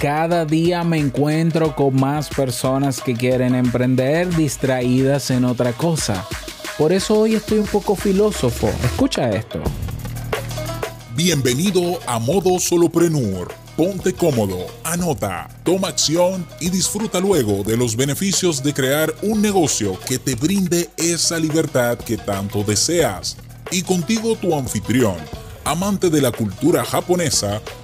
Cada día me encuentro con más personas que quieren emprender distraídas en otra cosa. Por eso hoy estoy un poco filósofo. Escucha esto. Bienvenido a Modo Soloprenur. Ponte cómodo, anota, toma acción y disfruta luego de los beneficios de crear un negocio que te brinde esa libertad que tanto deseas. Y contigo tu anfitrión amante de la cultura japonesa,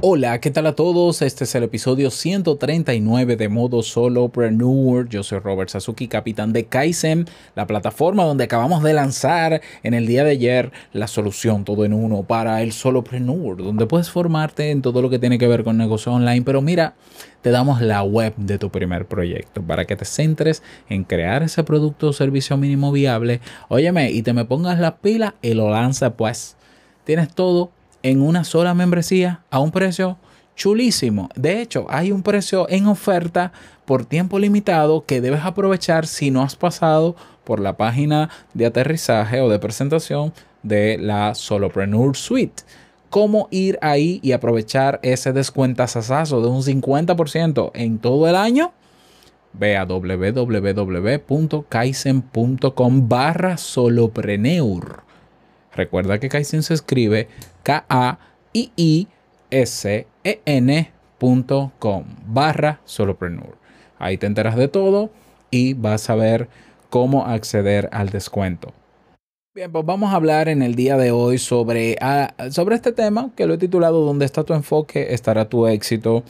Hola, ¿qué tal a todos? Este es el episodio 139 de Modo Solopreneur. Yo soy Robert Sasuki, capitán de Kaizen, la plataforma donde acabamos de lanzar en el día de ayer la solución todo en uno para el Solopreneur, donde puedes formarte en todo lo que tiene que ver con negocio online. Pero mira, te damos la web de tu primer proyecto para que te centres en crear ese producto o servicio mínimo viable. Óyeme, y te me pongas la pila y lo lanza pues. Tienes todo en una sola membresía a un precio chulísimo. De hecho, hay un precio en oferta por tiempo limitado que debes aprovechar si no has pasado por la página de aterrizaje o de presentación de la Solopreneur Suite. ¿Cómo ir ahí y aprovechar ese descuentazazazo de un 50% en todo el año? Ve a www.kaizen.com barra solopreneur. Recuerda que Kaizen se escribe K-A-I-I-S-E-N.com barra solopreneur. Ahí te enteras de todo y vas a ver cómo acceder al descuento. Bien, pues vamos a hablar en el día de hoy sobre, ah, sobre este tema que lo he titulado ¿Dónde está tu enfoque? Estará tu éxito.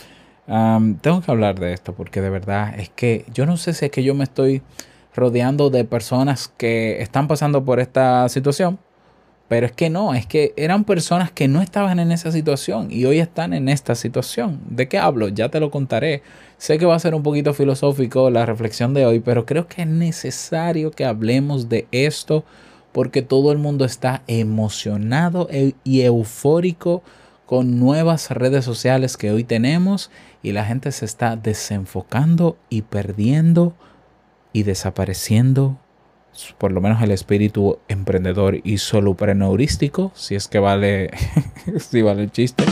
tengo que hablar de esto porque de verdad es que yo no sé si es que yo me estoy rodeando de personas que están pasando por esta situación pero es que no, es que eran personas que no estaban en esa situación y hoy están en esta situación. ¿De qué hablo? Ya te lo contaré. Sé que va a ser un poquito filosófico la reflexión de hoy, pero creo que es necesario que hablemos de esto porque todo el mundo está emocionado e, y eufórico con nuevas redes sociales que hoy tenemos y la gente se está desenfocando y perdiendo y desapareciendo por lo menos el espíritu emprendedor y solopreneurístico, si es que vale, si vale el chiste,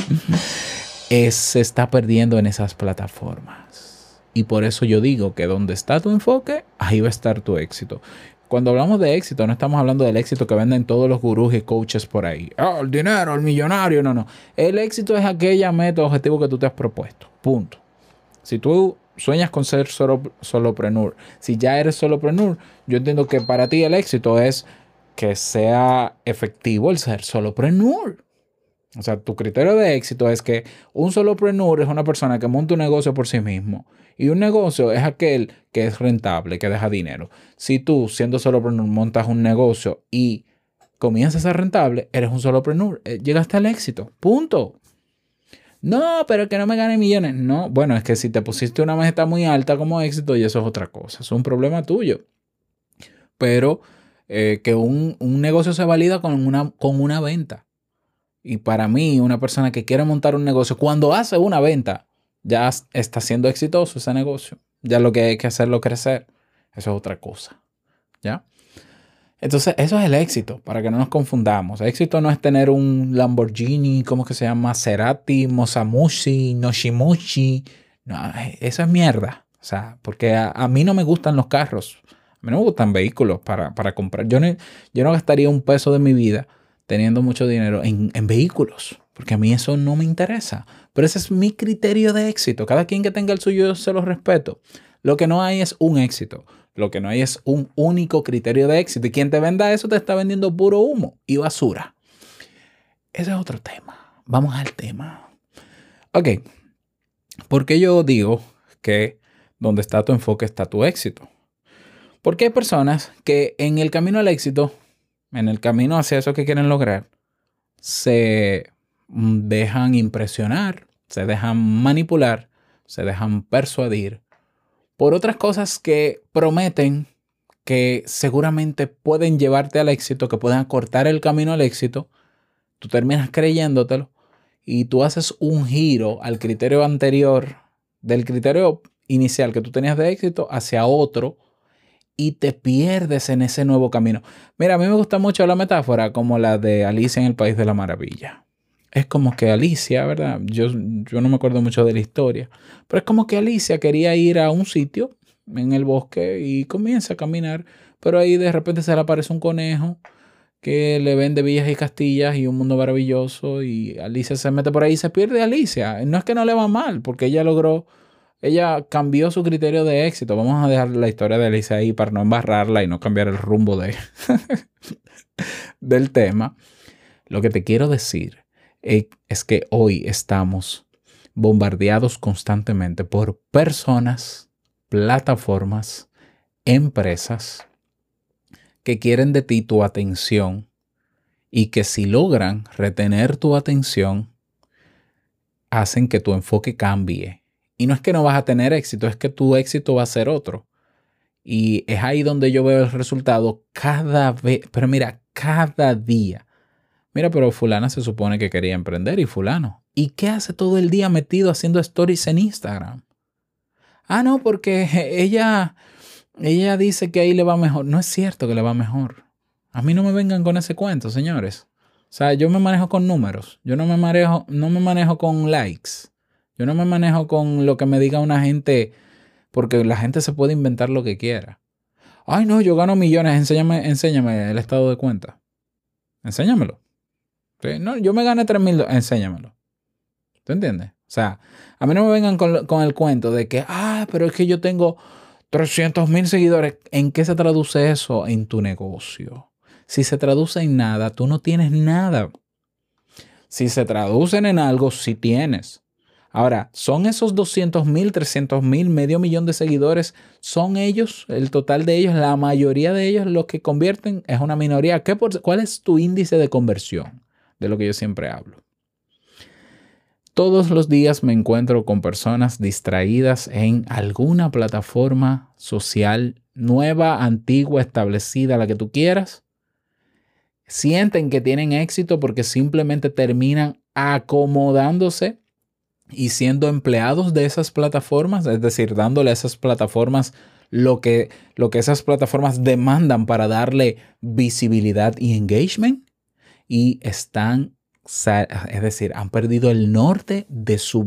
se está perdiendo en esas plataformas. Y por eso yo digo que donde está tu enfoque, ahí va a estar tu éxito. Cuando hablamos de éxito, no estamos hablando del éxito que venden todos los gurús y coaches por ahí. Oh, el dinero, el millonario, no, no. El éxito es aquella meta objetivo que tú te has propuesto. Punto. Si tú sueñas con ser solo, solopreneur, si ya eres solopreneur, yo entiendo que para ti el éxito es que sea efectivo el ser solopreneur. O sea, tu criterio de éxito es que un solopreneur es una persona que monta un negocio por sí mismo. Y un negocio es aquel que es rentable, que deja dinero. Si tú, siendo solopreneur, montas un negocio y comienzas a ser rentable, eres un solopreneur. Eh, llegaste al éxito. Punto. No, pero que no me gane millones. No, bueno, es que si te pusiste una meta muy alta como éxito, y eso es otra cosa. Es un problema tuyo. Pero eh, que un, negocio se valida con una, con una venta. Y para mí, una persona que quiere montar un negocio, cuando hace una venta, ya está siendo exitoso ese negocio. Ya lo que hay que hacerlo crecer. Eso es otra cosa. ¿Ya? Entonces, eso es el éxito, para que no nos confundamos. El éxito no es tener un Lamborghini, ¿cómo que se llama? Maserati, Mosamushi, Noshimushi. No, eso es mierda. O sea, porque a, mí no me gustan los carros. A mí no me gustan vehículos para, comprar. Yo no, yo no gastaría un peso de mi vida teniendo mucho dinero en, en vehículos, porque a mí eso no me interesa. Pero ese es mi criterio de éxito. Cada quien que tenga el suyo, yo se lo respeto. Lo que no hay es un éxito. Lo que no hay es un único criterio de éxito. Y quien te venda eso te está vendiendo puro humo y basura. Ese es otro tema. Vamos al tema. Ok. ¿Por qué yo digo que donde está tu enfoque está tu éxito? Porque hay personas que en el camino al éxito, en el camino hacia eso que quieren lograr, se dejan impresionar, se dejan manipular, se dejan persuadir por otras cosas que prometen que seguramente pueden llevarte al éxito, que pueden acortar el camino al éxito, tú terminas creyéndotelo y tú haces un giro al criterio anterior, del criterio inicial que tú tenías de éxito hacia otro y te pierdes en ese nuevo camino. Mira, a mí me gusta mucho la metáfora como la de Alicia en el País de la Maravilla. Es como que Alicia, ¿verdad? Yo, yo no me acuerdo mucho de la historia, pero es como que Alicia quería ir a un sitio en el bosque y comienza a caminar, pero ahí de repente se le aparece un conejo que le vende villas y castillas y un mundo maravilloso y Alicia se mete por ahí y se pierde Alicia. No es que no le va mal, porque ella logró, ella cambió su criterio de éxito. Vamos a dejar la historia de Alicia ahí para no embarrarla y no cambiar el rumbo de, del tema. Lo que te quiero decir es que hoy estamos bombardeados constantemente por personas, plataformas, empresas, que quieren de ti tu atención y que si logran retener tu atención, hacen que tu enfoque cambie. Y no es que no vas a tener éxito, es que tu éxito va a ser otro. Y es ahí donde yo veo el resultado cada vez, pero mira, cada día. Mira, pero fulana se supone que quería emprender y fulano. ¿Y qué hace todo el día metido haciendo stories en Instagram? Ah, no, porque ella ella dice que ahí le va mejor. No es cierto que le va mejor. A mí no me vengan con ese cuento, señores. O sea, yo me manejo con números. Yo no me manejo, no me manejo con likes. Yo no me manejo con lo que me diga una gente, porque la gente se puede inventar lo que quiera. Ay, no, yo gano millones, enséñame, enséñame el estado de cuenta. Enséñamelo. No, yo me gané 3 mil, enséñamelo. ¿Tú entiendes? O sea, a mí no me vengan con, con el cuento de que, ah, pero es que yo tengo 300 mil seguidores. ¿En qué se traduce eso? En tu negocio. Si se traduce en nada, tú no tienes nada. Si se traducen en algo, sí tienes. Ahora, ¿son esos 200 mil, 300 mil, medio millón de seguidores? ¿Son ellos, el total de ellos, la mayoría de ellos los que convierten? Es una minoría. ¿Qué ¿Cuál es tu índice de conversión? De lo que yo siempre hablo. Todos los días me encuentro con personas distraídas en alguna plataforma social nueva, antigua, establecida, la que tú quieras. Sienten que tienen éxito porque simplemente terminan acomodándose y siendo empleados de esas plataformas, es decir, dándole a esas plataformas lo que, lo que esas plataformas demandan para darle visibilidad y engagement y están es decir, han perdido el norte de su,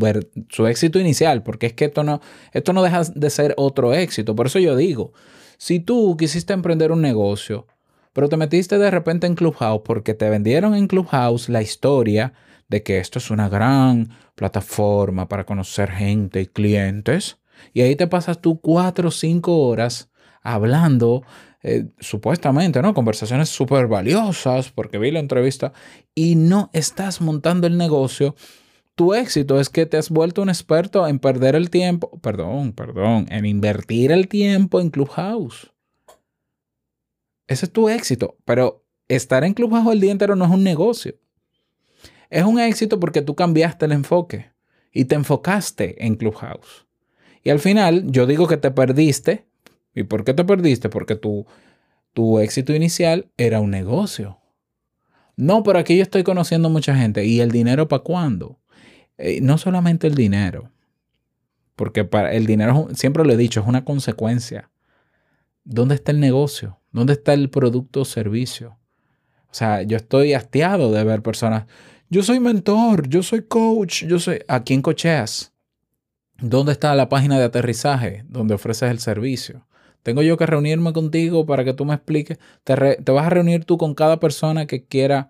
su, éxito inicial, porque es que esto no, esto no deja de ser otro éxito. Por eso yo digo, si tú quisiste emprender un negocio, pero te metiste de repente en Clubhouse porque te vendieron en Clubhouse la historia de que esto es una gran plataforma para conocer gente y clientes, y ahí te pasas tú cuatro o cinco horas hablando eh, supuestamente, ¿no? Conversaciones súper valiosas porque vi la entrevista y no estás montando el negocio. Tu éxito es que te has vuelto un experto en perder el tiempo, perdón, perdón, en invertir el tiempo en Clubhouse. Ese es tu éxito, pero estar en Clubhouse el día entero no es un negocio. Es un éxito porque tú cambiaste el enfoque y te enfocaste en Clubhouse. Y al final, yo digo que te perdiste ¿Y por qué te perdiste? Porque tu, tu éxito inicial era un negocio. No, pero aquí yo estoy conociendo mucha gente. ¿Y el dinero para cuándo? Eh, no solamente el dinero. Porque para el dinero, siempre lo he dicho, es una consecuencia. ¿Dónde está el negocio? ¿Dónde está el producto o servicio? O sea, yo estoy hastiado de ver personas. Yo soy mentor, yo soy coach, yo soy. ¿A quién cocheas? ¿Dónde está la página de aterrizaje donde ofreces el servicio? Tengo yo que reunirme contigo para que tú me expliques. Te, vas a reunir tú con cada persona que quiera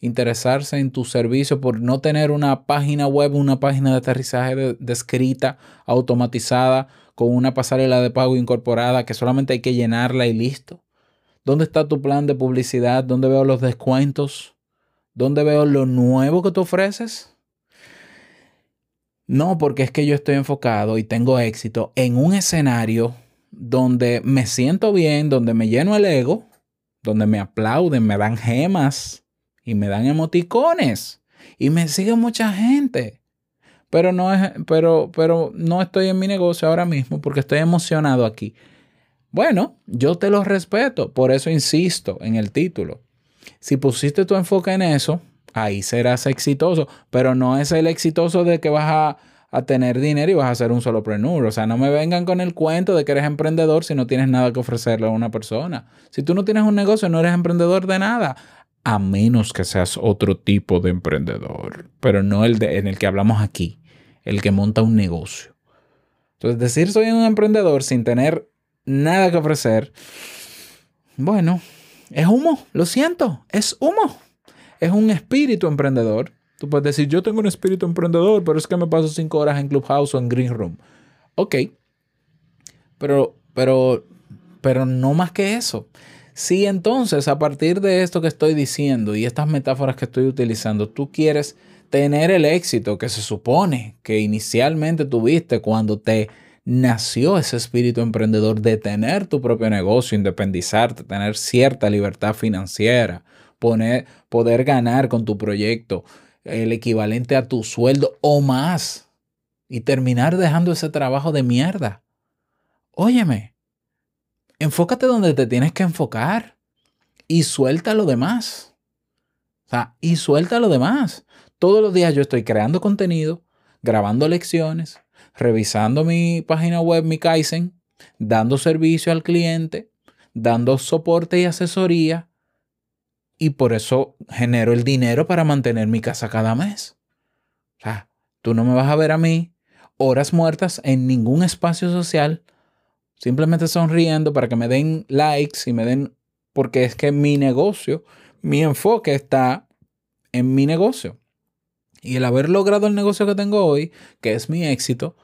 interesarse en tu servicio por no tener una página web, una página de aterrizaje descrita, automatizada, con una pasarela de pago incorporada que solamente hay que llenarla y listo. ¿Dónde está tu plan de publicidad? ¿Dónde veo los descuentos? ¿Dónde veo lo nuevo que tú ofreces? No, porque es que yo estoy enfocado y tengo éxito en un escenario donde me siento bien, donde me lleno el ego, donde me aplauden, me dan gemas y me dan emoticones y me sigue mucha gente. Pero no, es, pero, pero no estoy en mi negocio ahora mismo porque estoy emocionado aquí. Bueno, yo te lo respeto, por eso insisto en el título. Si pusiste tu enfoque en eso, ahí serás exitoso, pero no es el exitoso de que vas a, tener dinero y vas a ser un solo prenur. O sea, no me vengan con el cuento de que eres emprendedor si no tienes nada que ofrecerle a una persona. Si tú no tienes un negocio, no eres emprendedor de nada, a menos que seas otro tipo de emprendedor, pero no el de, en el que hablamos aquí, el que monta un negocio. Entonces, decir soy un emprendedor sin tener nada que ofrecer, bueno, es humo, lo siento, es humo es un espíritu emprendedor. Tú puedes decir, yo tengo un espíritu emprendedor, pero es que me paso cinco horas en Clubhouse o en Green Room. Ok, pero, pero, pero no más que eso. Si entonces a partir de esto que estoy diciendo y estas metáforas que estoy utilizando, tú quieres tener el éxito que se supone que inicialmente tuviste cuando te nació ese espíritu emprendedor de tener tu propio negocio, independizarte, tener cierta libertad financiera, poner, poder ganar con tu proyecto el equivalente a tu sueldo o más y terminar dejando ese trabajo de mierda. Óyeme, enfócate donde te tienes que enfocar y suelta lo demás. O sea, y suelta lo demás. Todos los días yo estoy creando contenido, grabando lecciones, revisando mi página web, mi Kaizen, dando servicio al cliente, dando soporte y asesoría, y por eso genero el dinero para mantener mi casa cada mes. O sea, tú no me vas a ver a mí horas muertas en ningún espacio social, simplemente sonriendo para que me den likes y me den, porque es que mi negocio, mi enfoque está en mi negocio. Y el haber logrado el negocio que tengo hoy, que es mi éxito,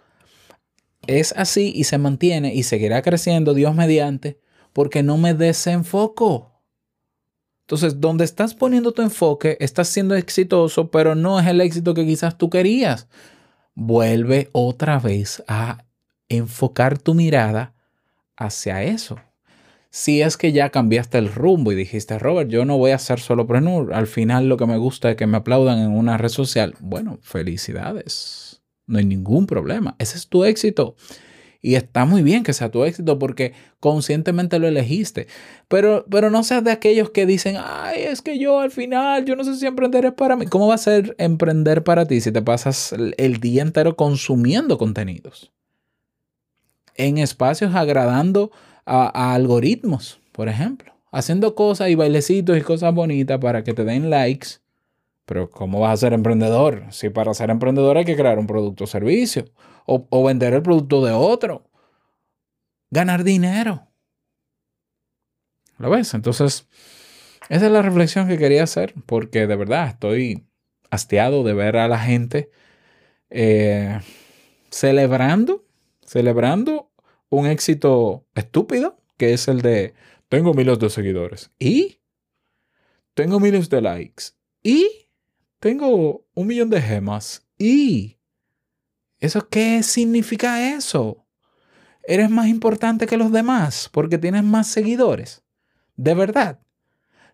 es así y se mantiene y seguirá creciendo, Dios mediante, porque no me desenfoco. Entonces, donde estás poniendo tu enfoque, estás siendo exitoso, pero no es el éxito que quizás tú querías. Vuelve otra vez a enfocar tu mirada hacia eso. Si es que ya cambiaste el rumbo y dijiste, Robert, yo no voy a ser solo prenur, al final lo que me gusta es que me aplaudan en una red social. Bueno, felicidades. No hay ningún problema. Ese es tu éxito. Y está muy bien que sea tu éxito porque conscientemente lo elegiste. Pero, pero no seas de aquellos que dicen, ay, es que yo al final, yo no sé si emprender es para mí. ¿Cómo va a ser emprender para ti si te pasas el día entero consumiendo contenidos? En espacios agradando a, algoritmos, por ejemplo. Haciendo cosas y bailecitos y cosas bonitas para que te den likes. Pero ¿cómo vas a ser emprendedor? Si para ser emprendedor hay que crear un producto o servicio o, vender el producto de otro. Ganar dinero. ¿Lo ves? Entonces, esa es la reflexión que quería hacer, porque de verdad estoy hastiado de ver a la gente eh, celebrando, celebrando un éxito estúpido, que es el de tengo miles de seguidores y tengo miles de likes y tengo un millón de gemas y ¿Eso qué significa eso? ¿Eres más importante que los demás porque tienes más seguidores? ¿De verdad?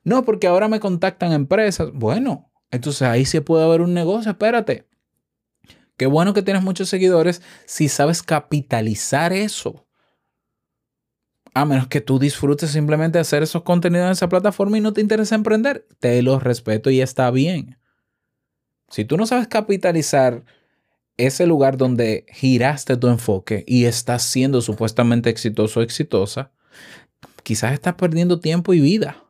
No, porque ahora me contactan empresas. Bueno, entonces ahí sí puede haber un negocio. Espérate. Qué bueno que tienes muchos seguidores si sabes capitalizar eso. A menos que tú disfrutes simplemente hacer esos contenidos en esa plataforma y no te interesa emprender. Te lo respeto y está bien. Si tú no sabes capitalizar ese lugar donde giraste tu enfoque y estás siendo supuestamente exitoso o exitosa, quizás estás perdiendo tiempo y vida.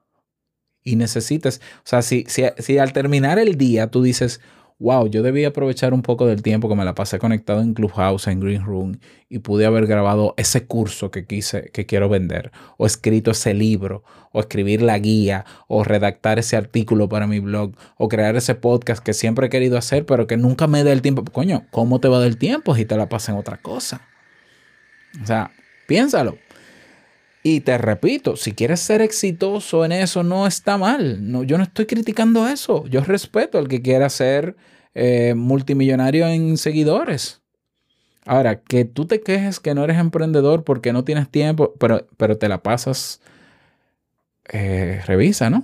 Y necesitas, o sea, si, si, si al terminar el día tú dices, wow, yo debí aprovechar un poco del tiempo que me la pasé conectado en Clubhouse, en Green Room, y pude haber grabado ese curso que quise, que quiero vender, o escrito ese libro, o escribir la guía, o redactar ese artículo para mi blog, o crear ese podcast que siempre he querido hacer, pero que nunca me da el tiempo. Coño, ¿cómo te va del tiempo si te la pasas en otra cosa? O sea, piénsalo. Y te repito, si quieres ser exitoso en eso, no está mal. No, yo no estoy criticando eso. Yo respeto al que quiera ser eh, multimillonario en seguidores. Ahora, que tú te quejes que no eres emprendedor porque no tienes tiempo, pero, pero te la pasas, eh, revisa, ¿no?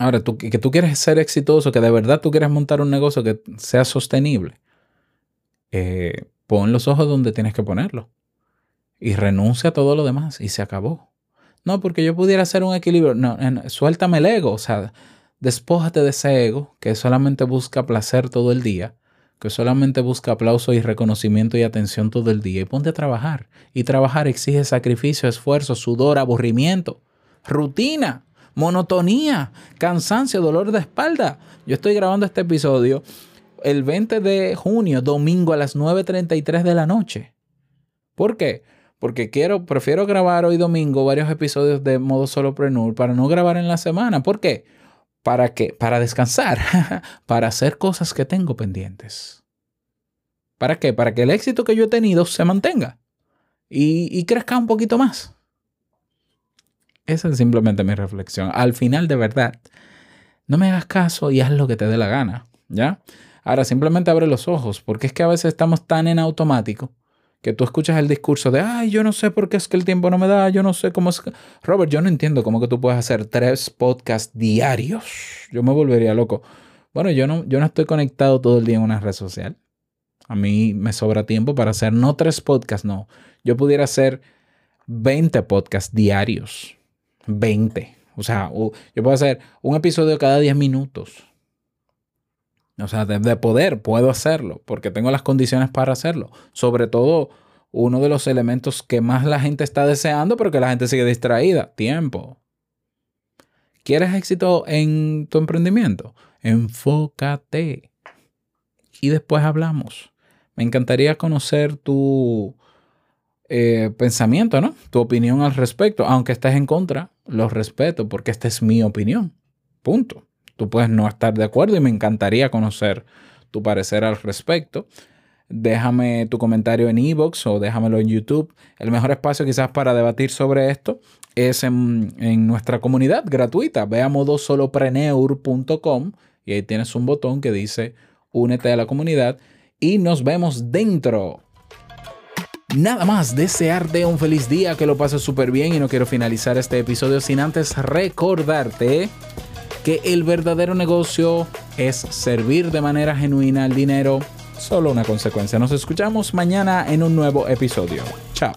Ahora, tú, que tú quieres ser exitoso, que de verdad tú quieres montar un negocio que sea sostenible, eh, pon los ojos donde tienes que ponerlos y renuncia a todo lo demás y se acabó. No, porque yo pudiera hacer un equilibrio. No, suéltame el ego. O sea, Despójate de ese ego que solamente busca placer todo el día, que solamente busca aplauso y reconocimiento y atención todo el día y ponte a trabajar. Y trabajar exige sacrificio, esfuerzo, sudor, aburrimiento, rutina, monotonía, cansancio, dolor de espalda. Yo estoy grabando este episodio el 20 de junio, domingo a las 9.33 de la noche. ¿Por qué? Porque quiero, prefiero grabar hoy domingo varios episodios de modo solopreneur para no grabar en la semana. ¿Por qué? ¿Para qué? Para descansar, para hacer cosas que tengo pendientes. ¿Para qué? Para que el éxito que yo he tenido se mantenga y, y crezca un poquito más. Esa es simplemente mi reflexión. Al final, de verdad, no me hagas caso y haz lo que te dé la gana, ¿ya? Ahora, simplemente abre los ojos, porque es que a veces estamos tan en automático que tú escuchas el discurso de, ay, yo no sé por qué es que el tiempo no me da, yo no sé cómo es. Robert, yo no entiendo cómo que tú puedes hacer tres podcasts diarios. Yo me volvería loco. Bueno, yo no, yo no estoy conectado todo el día en una red social. A mí me sobra tiempo para hacer no tres podcasts, no. Yo pudiera hacer 20 podcasts diarios. 20. O sea, yo puedo hacer un episodio cada 10 minutos. O sea, de, poder puedo hacerlo porque tengo las condiciones para hacerlo. Sobre todo, uno de los elementos que más la gente está deseando, pero que la gente sigue distraída, tiempo. ¿Quieres éxito en tu emprendimiento? Enfócate. Y después hablamos. Me encantaría conocer tu eh, pensamiento, ¿no? Tu opinión al respecto. Aunque estés en contra, lo respeto porque esta es mi opinión. Punto. Tú puedes no estar de acuerdo y me encantaría conocer tu parecer al respecto. Déjame tu comentario en Evox o déjamelo en YouTube. El mejor espacio quizás para debatir sobre esto es en, nuestra comunidad gratuita. Ve a modosolopreneur.com y ahí tienes un botón que dice únete a la comunidad y nos vemos dentro. Nada más, desearte un feliz día, que lo pases súper bien y no quiero finalizar este episodio sin antes recordarte que el verdadero negocio es servir de manera genuina el dinero, solo una consecuencia. Nos escuchamos mañana en un nuevo episodio. Chao.